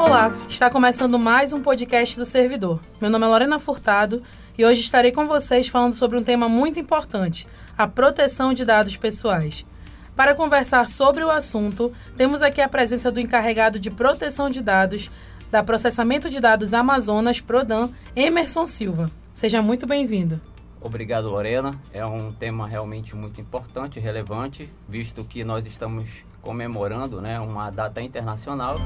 Olá, está começando mais um podcast do Servidor. Meu nome é Lorena Furtado e hoje estarei com vocês falando sobre um tema muito importante: a proteção de dados pessoais. Para conversar sobre o assunto, temos aqui a presença do encarregado de proteção de dados da Processamento de Dados Amazonas Prodan, Emerson Silva. Seja muito bem-vindo. Obrigado, Lorena. É um tema realmente muito importante relevante, visto que nós estamos comemorando né, uma data internacional.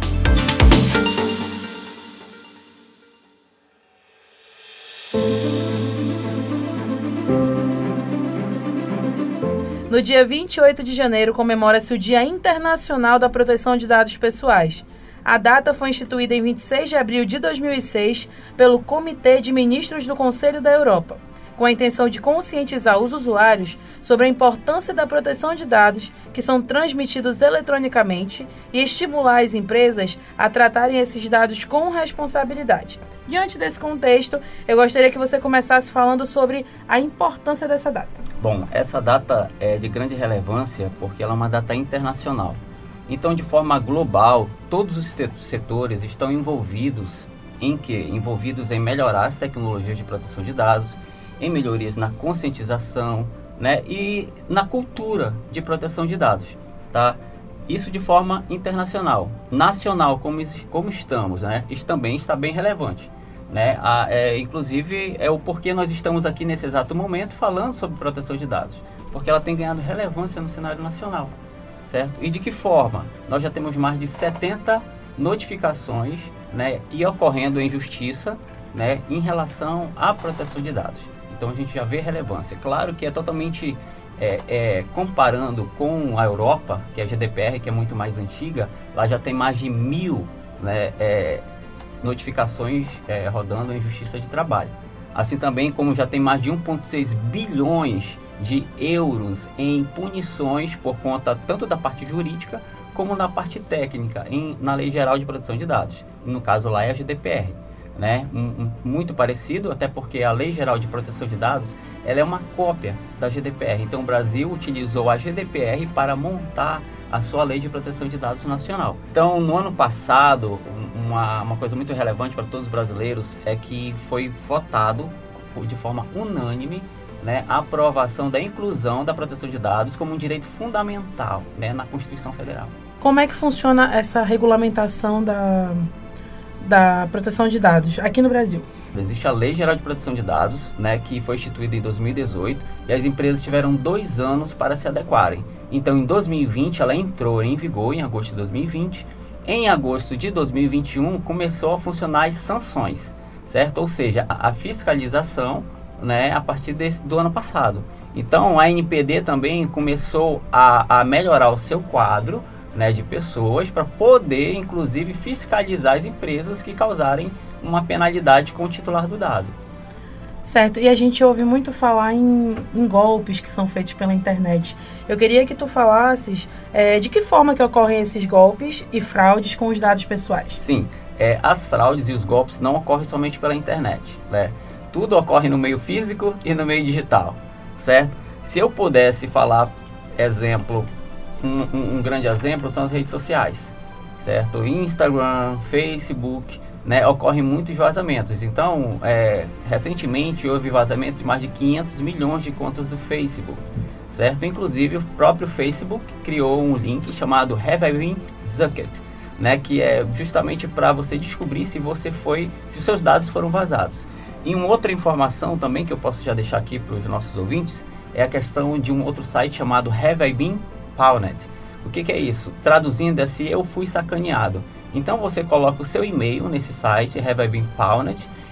No dia 28 de janeiro comemora-se o Dia Internacional da Proteção de Dados Pessoais. A data foi instituída em 26 de abril de 2006 pelo Comitê de Ministros do Conselho da Europa com a intenção de conscientizar os usuários sobre a importância da proteção de dados que são transmitidos eletronicamente e estimular as empresas a tratarem esses dados com responsabilidade. Diante desse contexto, eu gostaria que você começasse falando sobre a importância dessa data. Bom, essa data é de grande relevância porque ela é uma data internacional. Então, de forma global, todos os setores estão envolvidos em que envolvidos em melhorar as tecnologias de proteção de dados em melhorias na conscientização né, e na cultura de proteção de dados. Tá? Isso de forma internacional. Nacional, como, como estamos, né, isso também está bem relevante. Né? A, é, inclusive, é o porquê nós estamos aqui nesse exato momento falando sobre proteção de dados. Porque ela tem ganhado relevância no cenário nacional. Certo? E de que forma? Nós já temos mais de 70 notificações né, e ocorrendo em justiça né, em relação à proteção de dados. Então a gente já vê relevância. Claro que é totalmente é, é, comparando com a Europa, que é a GDPR, que é muito mais antiga, lá já tem mais de mil né, é, notificações é, rodando em justiça de trabalho. Assim também como já tem mais de 1,6 bilhões de euros em punições por conta tanto da parte jurídica como da parte técnica em, na Lei Geral de Proteção de Dados. no caso lá é a GDPR né? Um, um, muito parecido, até porque a Lei Geral de Proteção de Dados ela é uma cópia da GDPR. Então o Brasil utilizou a GDPR para montar a sua Lei de Proteção de Dados nacional. Então no ano passado, uma, uma coisa muito relevante para todos os brasileiros é que foi votado de forma unânime né, a aprovação da inclusão da proteção de dados como um direito fundamental né, na Constituição Federal. Como é que funciona essa regulamentação da, da proteção de dados aqui no Brasil? Existe a Lei Geral de Proteção de Dados, né, que foi instituída em 2018, e as empresas tiveram dois anos para se adequarem. Então, em 2020, ela entrou em vigor, em agosto de 2020. Em agosto de 2021, começou a funcionar as sanções, certo? Ou seja, a, fiscalização né, a partir desse, do ano passado. Então, a NPD também começou a, a melhorar o seu quadro né, de pessoas para poder, inclusive, fiscalizar as empresas que causarem uma penalidade com o titular do dado. Certo, e a gente ouve muito falar em, em golpes que são feitos pela internet. Eu queria que tu falasses é, de que forma que ocorrem esses golpes e fraudes com os dados pessoais. Sim, é, as fraudes e os golpes não ocorrem somente pela internet, né? Tudo ocorre no meio físico e no meio digital, certo? Se eu pudesse falar, exemplo, um, um, grande exemplo são as redes sociais, certo? Instagram, Facebook, né, ocorrem muitos vazamentos. Então, é, recentemente houve vazamento de mais de 500 milhões de contas do Facebook, certo? Inclusive, o próprio Facebook criou um link chamado Have I Been né, que é justamente para você descobrir se você foi, se seus dados foram vazados. E uma outra informação também que eu posso já deixar aqui para os nossos ouvintes é a questão de um outro site chamado Have I Been O que, que é isso? Traduzindo se eu fui sacaneado. Então você coloca o seu e-mail nesse site, Have I Been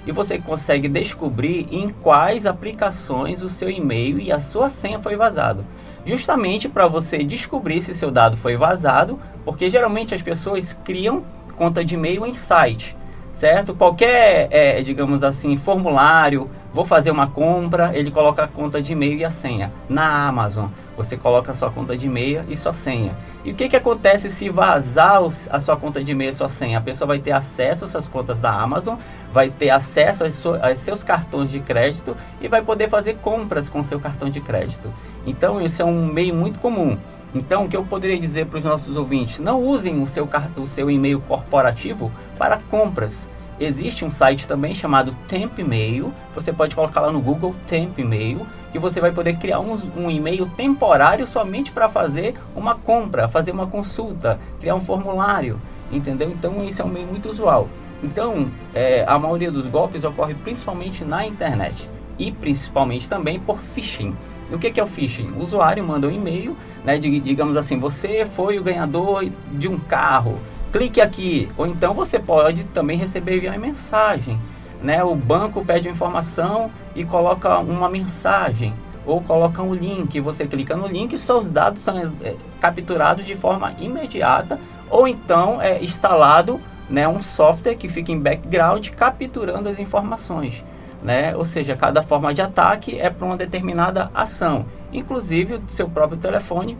e você consegue descobrir em quais aplicações o seu e-mail e a sua senha foi vazado. Justamente para você descobrir se seu dado foi vazado, porque geralmente as pessoas criam conta de e-mail em site, certo? Qualquer, é, digamos assim, formulário, vou fazer uma compra, ele coloca a conta de e-mail e a senha. Na Amazon, você coloca a sua conta de e-mail e sua senha. E o que, que acontece se vazar a sua conta de e-mail e sua senha? A pessoa vai ter acesso às suas contas da Amazon, vai ter acesso aos, aos seus cartões de crédito e vai poder fazer compras com seu cartão de crédito. Então isso é um meio muito comum. Então, o que eu poderia dizer para os nossos ouvintes? Não usem o seu, o seu e-mail corporativo para compras. Existe um site também chamado Temp Mail. Você pode colocar lá no Google Temp Mail que você vai poder criar um, um e-mail temporário somente para fazer uma compra, fazer uma consulta, criar um formulário, entendeu? Então isso é um meio muito usual. Então é, a maioria dos golpes ocorre principalmente na internet e principalmente também por phishing. E o que, que é o phishing? O usuário manda um e-mail, né, de, digamos assim, você foi o ganhador de um carro, clique aqui. Ou então você pode também receber via mensagem. Né? O banco pede informação e coloca uma mensagem ou coloca um link. Você clica no link seus dados são é, capturados de forma imediata ou então é instalado né, um software que fica em background capturando as informações. Né? Ou seja, cada forma de ataque é para uma determinada ação. Inclusive, o seu próprio telefone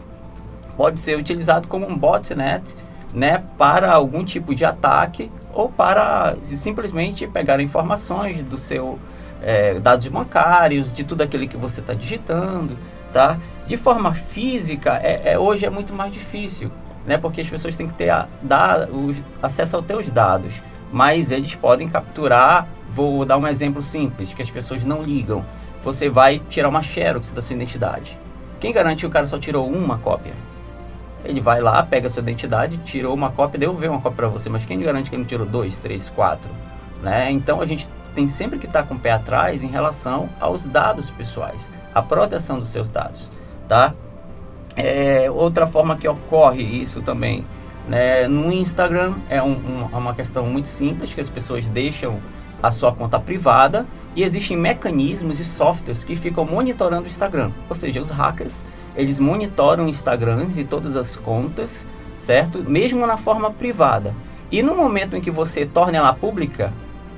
pode ser utilizado como um botnet né, para algum tipo de ataque ou para simplesmente pegar informações do seu é, dados bancários, de tudo aquilo que você está digitando, tá? De forma física, é, é, hoje é muito mais difícil, né? Porque as pessoas têm que ter a, dar os, acesso aos teus dados, mas eles podem capturar. Vou dar um exemplo simples que as pessoas não ligam. Você vai tirar uma xerox da sua identidade. Quem garante que o cara só tirou uma cópia? Ele vai lá, pega sua identidade, tirou uma cópia, devolveu uma cópia para você, mas quem garante que ele não tirou dois, três, quatro? Né? Então a gente tem sempre que estar com o pé atrás em relação aos dados pessoais, a proteção dos seus dados, tá? É, outra forma que ocorre isso também, né? No Instagram é um, um, é uma questão muito simples que as pessoas deixam a sua conta privada e existem mecanismos e softwares que ficam monitorando o Instagram, ou seja, os hackers eles monitoram Instagrams e todas as contas, certo? Mesmo na forma privada. E no momento em que você torna ela pública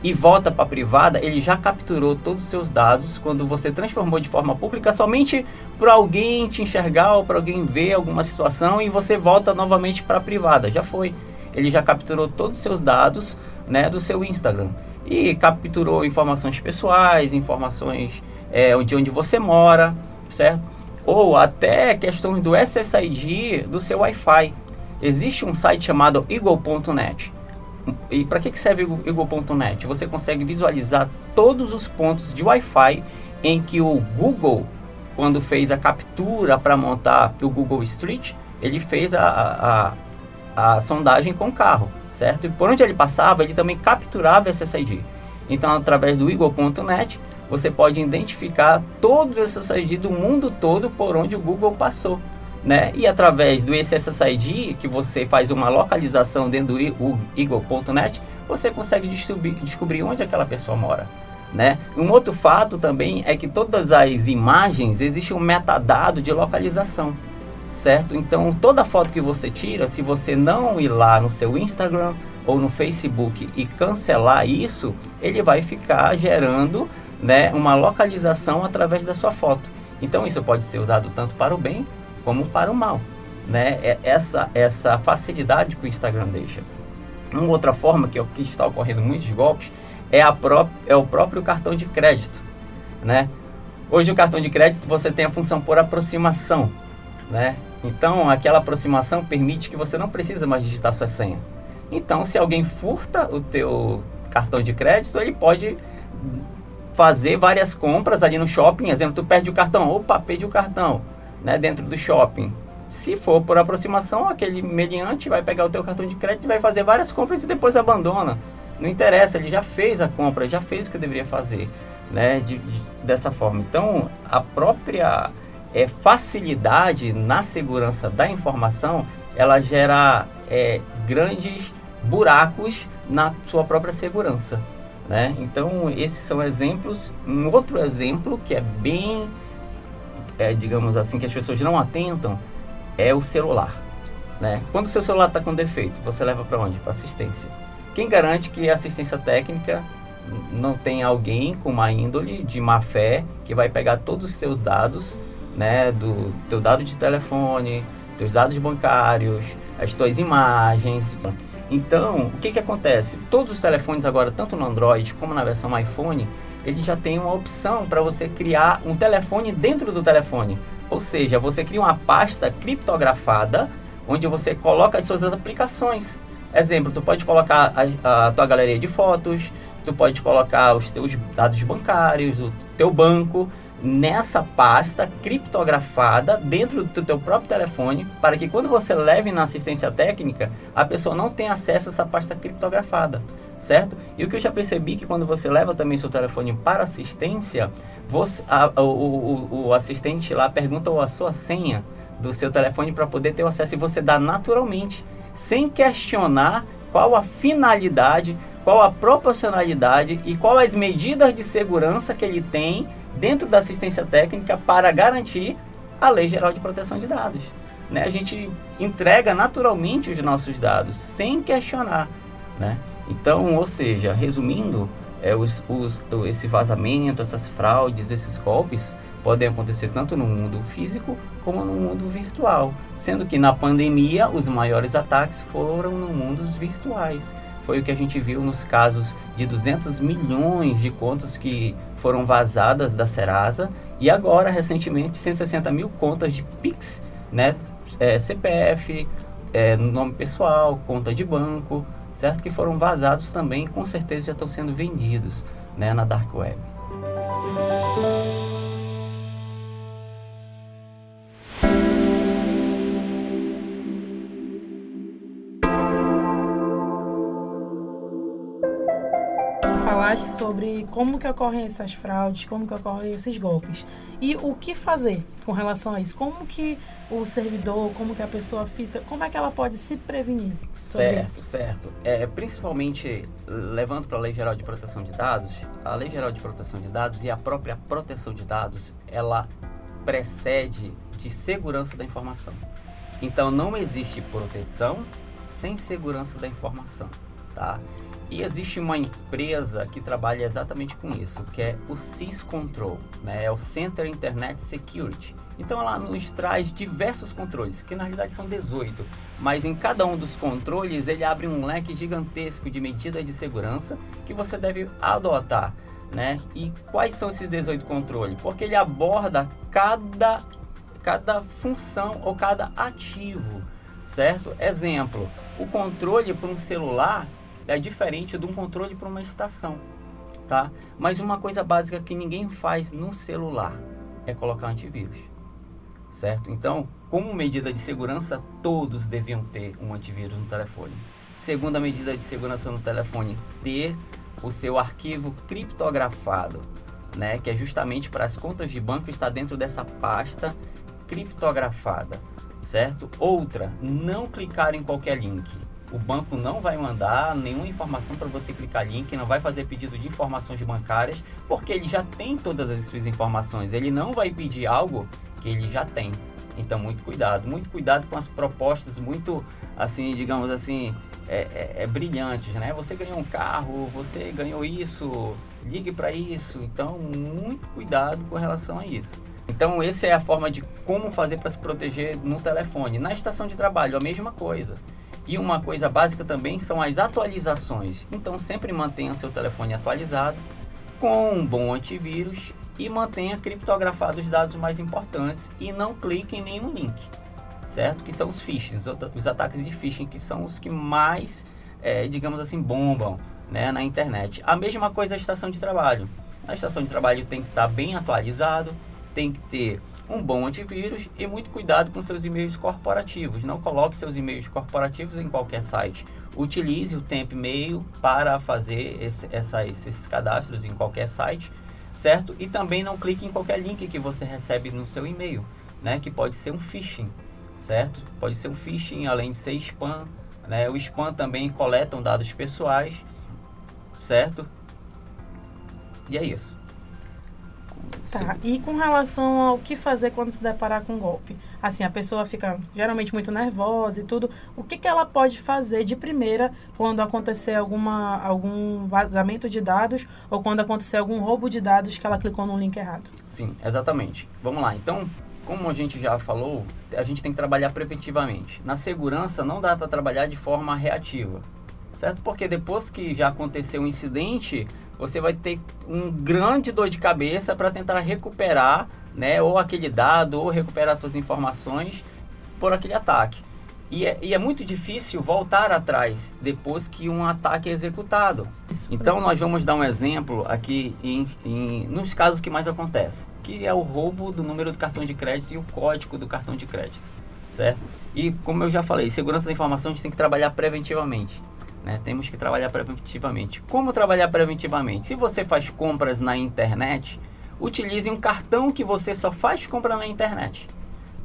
e volta para privada, ele já capturou todos os seus dados quando você transformou de forma pública somente para alguém te enxergar ou para alguém ver alguma situação e você volta novamente para privada. Já foi. Ele já capturou todos os seus dados, né, do seu Instagram e capturou informações pessoais, informações é, de onde você mora, certo? Ou até questões do SSID do seu Wi-Fi. Existe um site chamado eagle.net. E para que, serve o eagle.net? Você consegue visualizar todos os pontos de Wi-Fi em que o Google, quando fez a captura para montar o Google Street, ele fez a, a, a, sondagem com o carro, certo? E por onde ele passava, ele também capturava esse SSID. Então, através do eagle.net, você pode identificar todos os SSID do mundo todo por onde o Google passou. Né? E através do SSID, que você faz uma localização dentro do Eagle.net, você consegue descobrir onde aquela pessoa mora. Né? Um outro fato também é que todas as imagens existe um metadado de localização, certo? Então toda foto que você tira, se você não ir lá no seu Instagram ou no Facebook e cancelar isso, ele vai ficar gerando né, uma localização através da sua foto. Então isso pode ser usado tanto para o bem como para o mal. Né? É essa, essa facilidade que o Instagram deixa. Uma outra forma que, é que está ocorrendo muitos golpes é, a é o próprio cartão de crédito. Né? Hoje o cartão de crédito você tem a função por aproximação. Né? Então aquela aproximação permite que você não precisa mais digitar sua senha. Então se alguém furta o teu cartão de crédito, ele pode fazer várias compras ali no shopping. Exemplo, tu perde o cartão, opa, perdi o cartão, né, dentro do shopping. Se for por aproximação, aquele mediante vai pegar o teu cartão de crédito vai fazer várias compras e depois abandona. Não interessa, ele já fez a compra, já fez o que deveria fazer, né, de, de, dessa forma. Então, a própria é, facilidade na segurança da informação, ela gera é, grandes buracos na sua própria segurança. Né? Então, esses são exemplos. Um outro exemplo que é bem, é, digamos assim, que as pessoas não atentam é o celular. Né? Quando o seu celular está com defeito, você leva para onde? Para assistência. Quem garante que a assistência técnica não tem alguém com uma índole de má fé que vai pegar todos os seus dados, né, do teu dado de telefone, teus dados bancários, as tuas imagens. Então, o que, que acontece? Todos os telefones agora, tanto no Android como na versão iPhone, ele já tem uma opção para você criar um telefone dentro do telefone. Ou seja, você cria uma pasta criptografada onde você coloca as suas aplicações. Exemplo, tu pode colocar a, a tua galeria de fotos, tu pode colocar os teus dados bancários, o teu banco nessa pasta criptografada dentro do teu próprio telefone, para que quando você leve na assistência técnica, a pessoa não tenha acesso a essa pasta criptografada, certo? E o que eu já percebi que quando você leva também seu telefone para assistência, você, a, o, o, o assistente lá pergunta a sua senha do seu telefone para poder ter o acesso e você dá naturalmente, sem questionar qual a finalidade, qual a proporcionalidade e qual as medidas de segurança que ele tem dentro da assistência técnica para garantir a Lei Geral de Proteção de Dados. Né? A gente entrega naturalmente os nossos dados sem questionar. Né? Então, ou seja, resumindo, é, os, os, esse vazamento, essas fraudes, esses golpes podem acontecer tanto no mundo físico como no mundo virtual, sendo que na pandemia os maiores ataques foram no mundos virtuais foi o que a gente viu nos casos de 200 milhões de contas que foram vazadas da Serasa e agora, recentemente, 160 mil contas de Pix, né? É, CPF, é, nome pessoal, conta de banco, certo? Que foram vazados também com certeza já estão sendo vendidos né, na Dark Web. Sobre como que ocorrem essas fraudes, como que ocorrem esses golpes. E o que fazer com relação a isso? Como que o servidor, como que a pessoa física, como é que ela pode se prevenir? Certo, isso? certo. É, principalmente levando para a Lei Geral de Proteção de Dados, a Lei Geral de Proteção de Dados e a própria proteção de dados, ela precede de segurança da informação. Então não existe proteção sem segurança da informação, tá? E existe uma empresa que trabalha exatamente com isso, que é o SysControl, né? é o Center Internet Security. Então ela nos traz diversos controles, que na realidade são 18, mas em cada um dos controles ele abre um leque gigantesco de medidas de segurança que você deve adotar. Né? E quais são esses 18 controles? Porque ele aborda cada, cada função ou cada ativo, certo? Exemplo, o controle para um celular é diferente de um controle para uma estação, tá? Mas uma coisa básica que ninguém faz no celular é colocar antivírus, certo? Então, como medida de segurança, todos deviam ter um antivírus no telefone. Segunda medida de segurança no telefone, ter o seu arquivo criptografado, né? Que é justamente para as contas de banco estar dentro dessa pasta criptografada, certo? Outra, não clicar em qualquer link o banco não vai mandar nenhuma informação para você clicar link, não vai fazer pedido de informações bancárias, porque ele já tem todas as suas informações. Ele não vai pedir algo que ele já tem. Então, muito cuidado, muito cuidado com as propostas muito, assim, digamos assim, é, é, é brilhantes, né? Você ganhou um carro, você ganhou isso, ligue para isso. Então, muito cuidado com relação a isso. Então, essa é a forma de como fazer para se proteger no telefone. Na estação de trabalho, a mesma coisa. E uma coisa básica também são as atualizações. Então sempre mantenha seu telefone atualizado com um bom antivírus e mantenha criptografados os dados mais importantes e não clique em nenhum link, certo? Que são os phishing, os ataques de phishing que são os que mais, é, digamos assim, bombam né, na internet. A mesma coisa a estação de trabalho. Na estação de trabalho tem que estar bem atualizado, tem que ter um bom antivírus e muito cuidado com seus e-mails corporativos. Não coloque seus e-mails corporativos em qualquer site. Utilize o Temp Mail para fazer esse, essa, esses cadastros em qualquer site, certo? E também não clique em qualquer link que você recebe no seu e-mail, né? Que pode ser um phishing, certo? Pode ser um phishing, além de ser spam. Né? O spam também coletam dados pessoais, certo? E é isso. Tá, e com relação ao que fazer quando se deparar com um golpe? Assim, a pessoa fica geralmente muito nervosa e tudo. O que, que ela pode fazer de primeira quando acontecer alguma, algum vazamento de dados ou quando acontecer algum roubo de dados que ela clicou no link errado? Sim, exatamente. Vamos lá. Então, como a gente já falou, a gente tem que trabalhar preventivamente. Na segurança, não dá para trabalhar de forma reativa certo? Porque depois que já aconteceu um incidente, você vai ter um grande dor de cabeça para tentar recuperar, né, ou aquele dado, ou recuperar suas informações por aquele ataque. E é, e é, muito difícil voltar atrás depois que um ataque é executado. Então nós vamos dar um exemplo aqui em, em, nos casos que mais acontece, que é o roubo do número do cartão de crédito e o código do cartão de crédito, certo? E como eu já falei, segurança da informação a gente tem que trabalhar preventivamente. Né? Temos que trabalhar preventivamente. Como trabalhar preventivamente? Se você faz compras na internet, utilize um cartão que você só faz compra na internet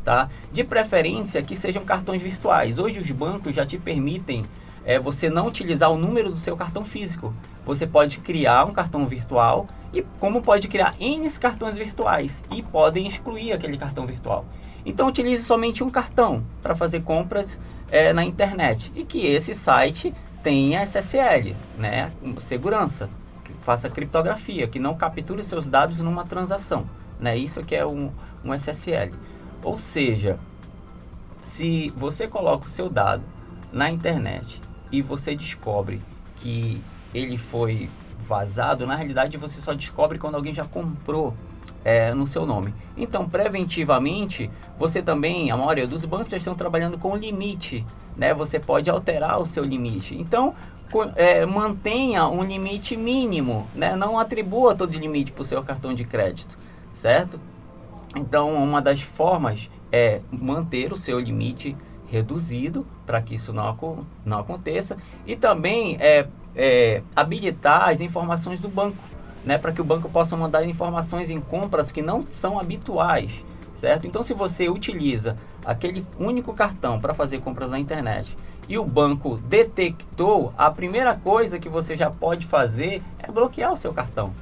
tá? De preferência que sejam cartões virtuais. Hoje os bancos já te permitem é, você não utilizar o número do seu cartão físico. Você pode criar um cartão virtual e como pode criar N cartões virtuais e podem excluir aquele cartão virtual. Então utilize somente um cartão para fazer compras é, na internet e que esse site tenha SSL, né? Segurança, que faça criptografia, que não capture seus dados numa transação, né? Isso que é um, um SSL. Ou seja, se você coloca o seu dado na internet e você descobre que ele foi vazado, na realidade você só descobre quando alguém já comprou é, no seu nome. Então, preventivamente, você também, a maioria dos bancos já estão trabalhando com limite, né? Você pode alterar o seu limite. Então, é, mantenha um limite mínimo, né? Não atribua todo limite para o seu cartão de crédito, certo? Então, uma das formas é manter o seu limite reduzido para que isso não, não aconteça e também é, é, habilitar as informações do banco, né, para que o banco possa mandar informações em compras que não são habituais, certo? Então, se você utiliza aquele único cartão para fazer compras na internet e o banco detectou, a primeira coisa que você já pode fazer é bloquear o seu cartão.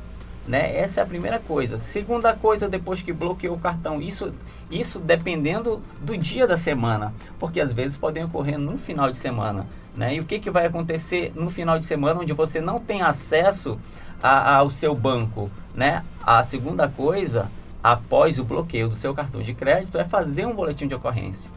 Né? Essa é a primeira coisa. Segunda coisa, depois que bloqueou o cartão, isso, isso dependendo do dia da semana, porque às vezes podem ocorrer no final de semana. Né? E o que, que vai acontecer no final de semana, onde você não tem acesso a, ao seu banco? Né? A segunda coisa, após o bloqueio do seu cartão de crédito, é fazer um boletim de ocorrência,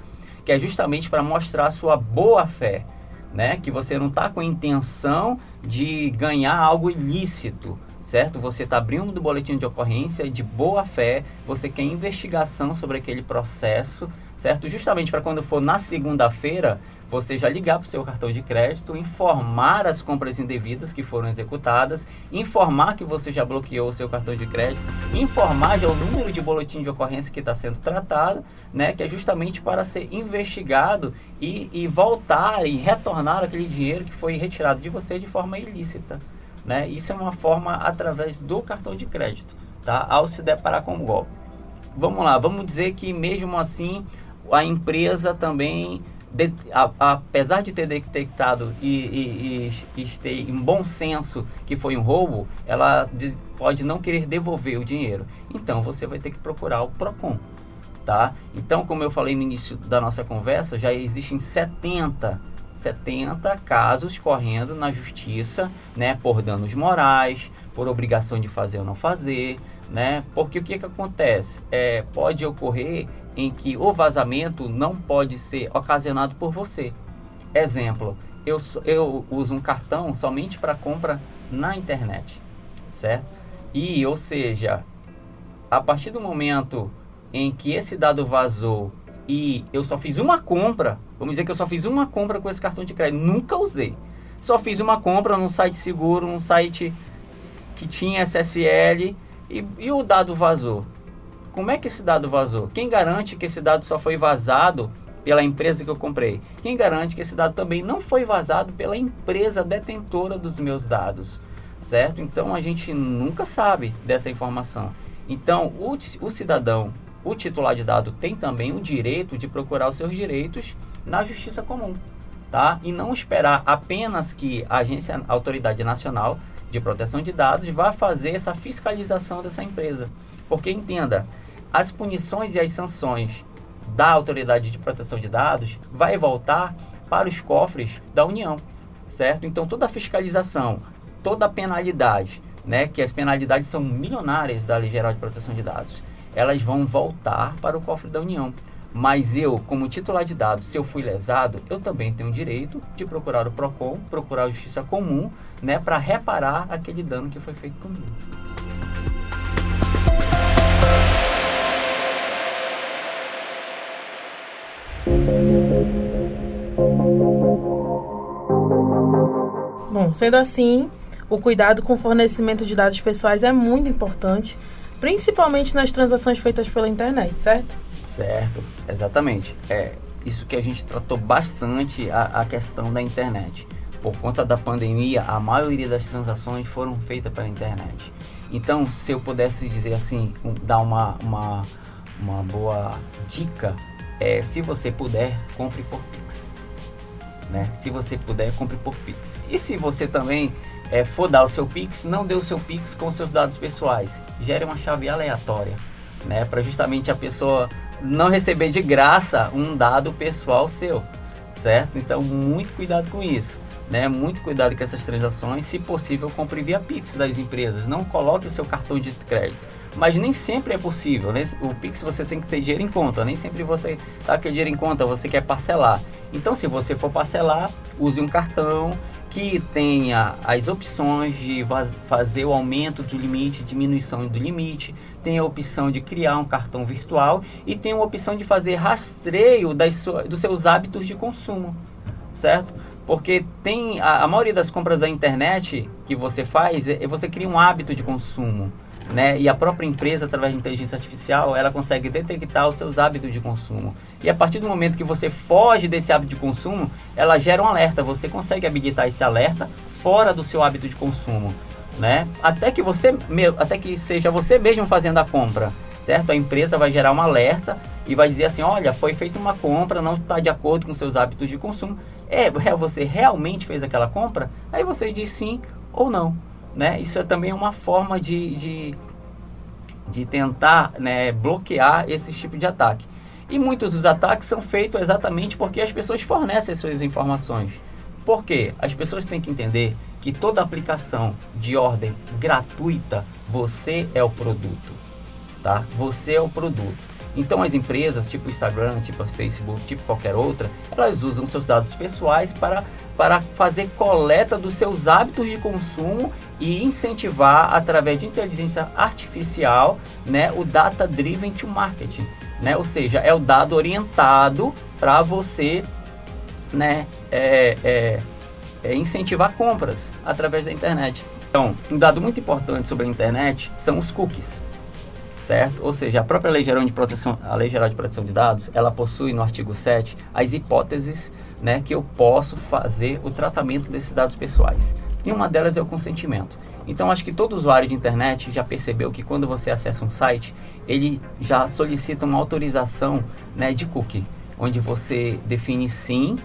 que é justamente para mostrar sua boa fé. Né? Que você não está com a intenção de ganhar algo ilícito, certo? Você está abrindo do boletim de ocorrência de boa fé, você quer investigação sobre aquele processo, certo? Justamente para quando for na segunda-feira, você já ligar para o seu cartão de crédito, informar as compras indevidas que foram executadas, informar que você já bloqueou o seu cartão de crédito, informar já o número de boletim de ocorrência que está sendo tratado, né? Que é justamente para ser investigado e, e voltar e retornar aquele dinheiro que foi retirado de você de forma ilícita. Né? Isso é uma forma através do cartão de crédito, tá? ao se deparar com o golpe. Vamos lá, vamos dizer que mesmo assim a empresa também, de, a, apesar de ter detectado e, e, e, e, ter em bom senso que foi um roubo, ela de, pode não querer devolver o dinheiro. Então você vai ter que procurar o PROCON. Tá? Então, como eu falei no início da nossa conversa, já existem 70 70 casos correndo na justiça, né, por danos morais, por obrigação de fazer ou não fazer, né? Porque o que, que acontece? É, pode ocorrer em que o vazamento não pode ser ocasionado por você. Exemplo, eu, eu uso um cartão somente para compra na internet, certo? E, ou seja, a partir do momento em que esse dado vazou e eu só fiz uma compra, vamos dizer que eu só fiz uma compra com esse cartão de crédito, nunca usei. Só fiz uma compra num site seguro, num site que tinha SSL e, e o dado vazou. Como é que esse dado vazou? Quem garante que esse dado só foi vazado pela empresa que eu comprei? Quem garante que esse dado também não foi vazado pela empresa detentora dos meus dados? Certo? Então a gente nunca sabe dessa informação. Então o, o cidadão o titular de dado tem também o direito de procurar os seus direitos na justiça comum, tá? E não esperar apenas que a agência, a autoridade nacional de proteção de dados vá fazer essa fiscalização dessa empresa. Porque entenda, as punições e as sanções da autoridade de proteção de dados vai voltar para os cofres da União, certo? Então toda a fiscalização, toda a penalidade, né, que as penalidades são milionárias da Lei Geral de Proteção de Dados elas vão voltar para o cofre da União. Mas eu, como titular de dados, se eu fui lesado, eu também tenho o direito de procurar o PROCON, procurar a Justiça Comum, né, para reparar aquele dano que foi feito comigo. Sendo assim, o cuidado com o fornecimento de dados pessoais é muito importante, principalmente nas transações feitas pela internet, certo? Certo, exatamente. É isso que a gente tratou bastante a, a questão da internet. Por conta da pandemia, a maioria das transações foram feitas pela internet. Então, se eu pudesse dizer assim, um, dar uma, uma, uma boa dica, é, se você puder, compre por Pix. Né? Se você puder, compre por Pix. E se você também é, for dar o seu Pix, não dê o seu Pix com seus dados pessoais. Gere uma chave aleatória, né? Para justamente a pessoa não receber de graça um dado pessoal seu, certo? Então, muito cuidado com isso. Né? Muito cuidado com essas transações. Se possível, compre via Pix das empresas. Não coloque o seu cartão de crédito. Mas nem sempre é possível. Né? O Pix você tem que ter dinheiro em conta. Nem sempre você está com dinheiro em conta, você quer parcelar. Então, se você for parcelar, use um cartão que tenha as opções de fazer o aumento do limite, diminuição do limite, tem a opção de criar um cartão virtual e tem a opção de fazer rastreio das, dos seus hábitos de consumo, certo? Porque tem a, a maioria das compras da internet que você faz, é, você cria um hábito de consumo né? E a própria empresa, através de inteligência artificial, ela consegue detectar os seus hábitos de consumo. E a partir do momento que você foge desse hábito de consumo, ela gera um alerta. Você consegue habilitar esse alerta fora do seu hábito de consumo, né? Até que você, até que seja você mesmo fazendo a compra, certo? A empresa vai gerar um alerta e vai dizer assim, olha, foi feita uma compra, não está de acordo com seus hábitos de consumo. É, você realmente fez aquela compra? Aí você diz sim ou não. Né? Isso é também uma forma de, de, de tentar né, bloquear esse tipo de ataque. E muitos dos ataques são feitos exatamente porque as pessoas fornecem suas informações. Por quê? As pessoas têm que entender que toda aplicação de ordem gratuita, você é o produto. Tá? Você é o produto. Então as empresas, tipo Instagram, tipo Facebook, tipo qualquer outra, elas usam seus dados pessoais para, para fazer coleta dos seus hábitos de consumo e incentivar através de inteligência artificial, né, o data driven to marketing, né? Ou seja, é o dado orientado para você, né, é, é, é incentivar compras através da internet. Então, um dado muito importante sobre a internet são os cookies certo? Ou seja, a própria Lei Geral de Proteção, a Lei Geral de Proteção de Dados, ela possui no artigo 7 as hipóteses, né, que eu posso fazer o tratamento desses dados pessoais. E uma delas é o consentimento. Então, acho que todo usuário de internet já percebeu que quando você acessa um site, ele já solicita uma autorização né, de cookie, onde você define sim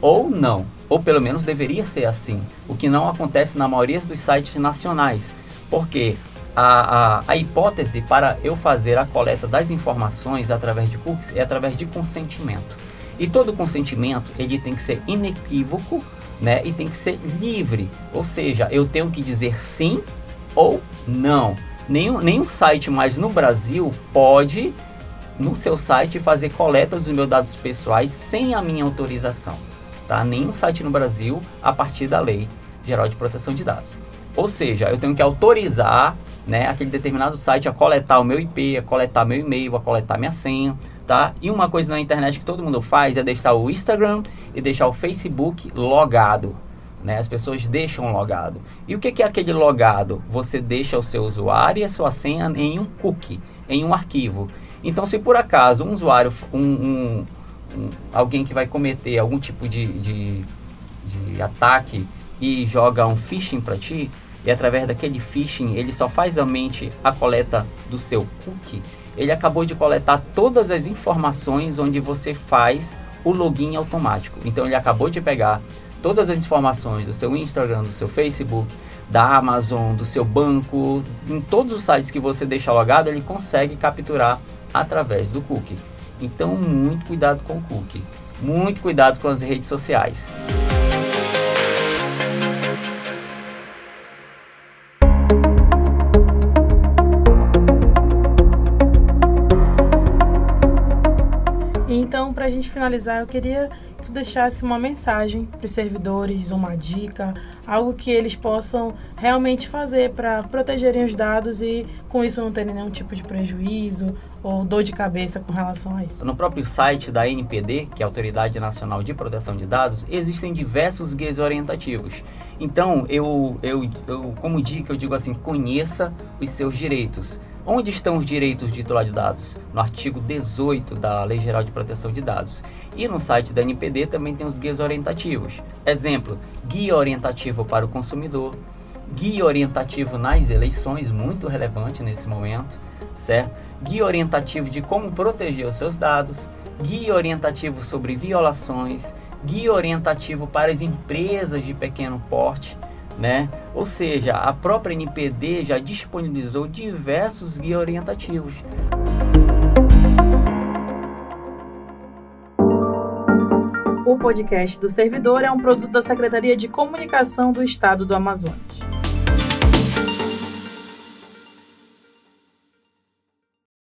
ou não, ou pelo menos deveria ser assim, o que não acontece na maioria dos sites nacionais. Porque a, a, a, hipótese para eu fazer a coleta das informações através de cookies é através de consentimento. E todo consentimento ele tem que ser inequívoco né, e tem que ser livre. Ou seja, eu tenho que dizer sim ou não. Nenhum, nenhum site mais no Brasil pode, no seu site, fazer coleta dos meus dados pessoais sem a minha autorização. Tá? Nenhum site no Brasil a partir da Lei Geral de Proteção de Dados. Ou seja, eu tenho que autorizar né, aquele determinado site a coletar o meu IP, a coletar meu e-mail, a coletar minha senha, tá? E uma coisa na internet que todo mundo faz é deixar o Instagram e deixar o Facebook logado, né? As pessoas deixam logado. E o que é aquele logado? Você deixa o seu usuário e a sua senha em um cookie, em um arquivo. Então, se por acaso um usuário, um, um, um alguém que vai cometer algum tipo de, de, de ataque e joga um phishing para ti, e através daquele phishing ele só faz somente a coleta do seu cookie, ele acabou de coletar todas as informações onde você faz o login automático. Então ele acabou de pegar todas as informações do seu Instagram, do seu Facebook, da Amazon, do seu banco, em todos os sites que você deixa logado, ele consegue capturar através do cookie. Então muito cuidado com o cookie. Muito cuidado com as redes sociais. Finalizar, eu queria que tu deixasse uma mensagem para os servidores, uma dica, algo que eles possam realmente fazer para protegerem os dados e com isso não terem nenhum tipo de prejuízo ou dor de cabeça com relação a isso. No próprio site da NPD, que é a Autoridade Nacional de Proteção de Dados, existem diversos guias orientativos. Então, eu, eu, eu como dica, eu digo assim, conheça os seus direitos. Onde estão os direitos de titular de dados? No artigo 18 da Lei Geral de Proteção de Dados. E no site da NPD também tem os guias orientativos. Exemplo, guia orientativo para o consumidor, guia orientativo nas eleições, muito relevante nesse momento, certo? Guia orientativo de como proteger os seus dados, guia orientativo sobre violações, guia orientativo para as empresas de pequeno porte, né? Ou seja, a própria NPD já disponibilizou diversos guias orientativos. O podcast do Servidor é um produto da Secretaria de Comunicação do Estado do Amazonas.